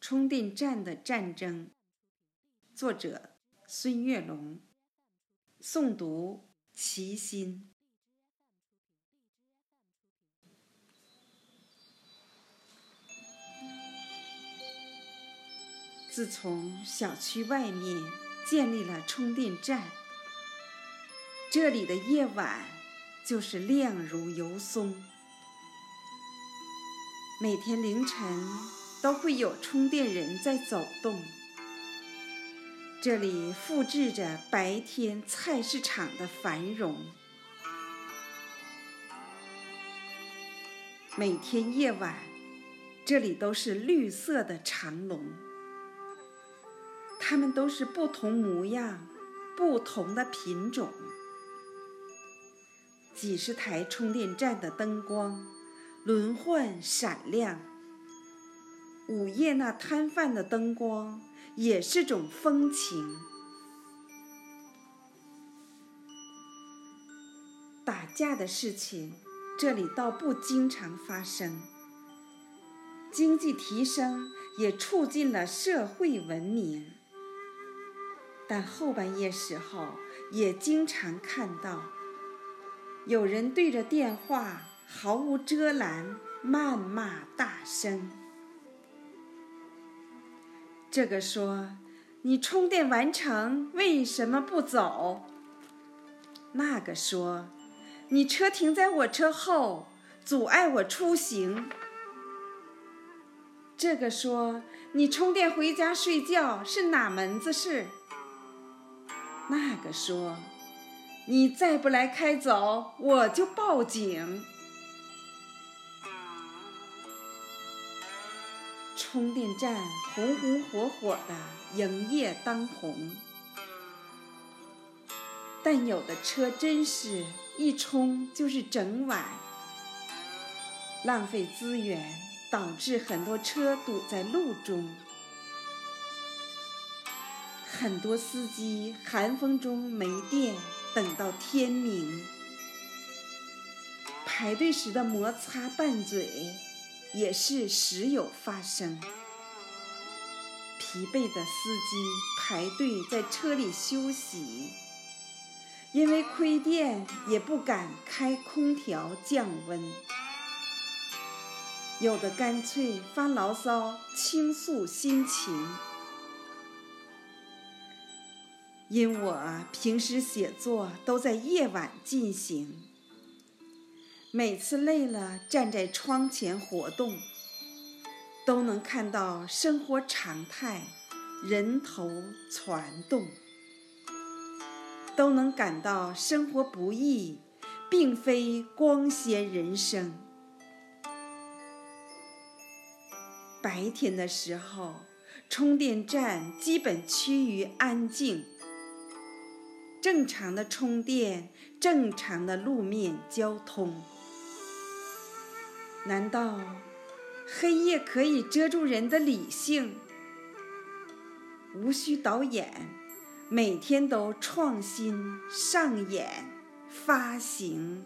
充电站的战争，作者孙月龙，诵读齐心。自从小区外面建立了充电站，这里的夜晚就是亮如油松。每天凌晨。都会有充电人在走动。这里复制着白天菜市场的繁荣。每天夜晚，这里都是绿色的长龙。它们都是不同模样、不同的品种。几十台充电站的灯光轮换闪亮。午夜那摊贩的灯光也是种风情。打架的事情，这里倒不经常发生。经济提升也促进了社会文明，但后半夜时候也经常看到有人对着电话毫无遮拦谩骂大声。这个说：“你充电完成为什么不走？”那个说：“你车停在我车后，阻碍我出行。”这个说：“你充电回家睡觉是哪门子事？”那个说：“你再不来开走，我就报警。”充电站红红火火的营业当红，但有的车真是一充就是整晚，浪费资源，导致很多车堵在路中。很多司机寒风中没电，等到天明，排队时的摩擦拌嘴。也是时有发生。疲惫的司机排队在车里休息，因为亏电也不敢开空调降温，有的干脆发牢骚倾诉心情。因我平时写作都在夜晚进行。每次累了，站在窗前活动，都能看到生活常态，人头攒动，都能感到生活不易，并非光鲜人生。白天的时候，充电站基本趋于安静，正常的充电，正常的路面交通。难道黑夜可以遮住人的理性？无需导演，每天都创新上演发行。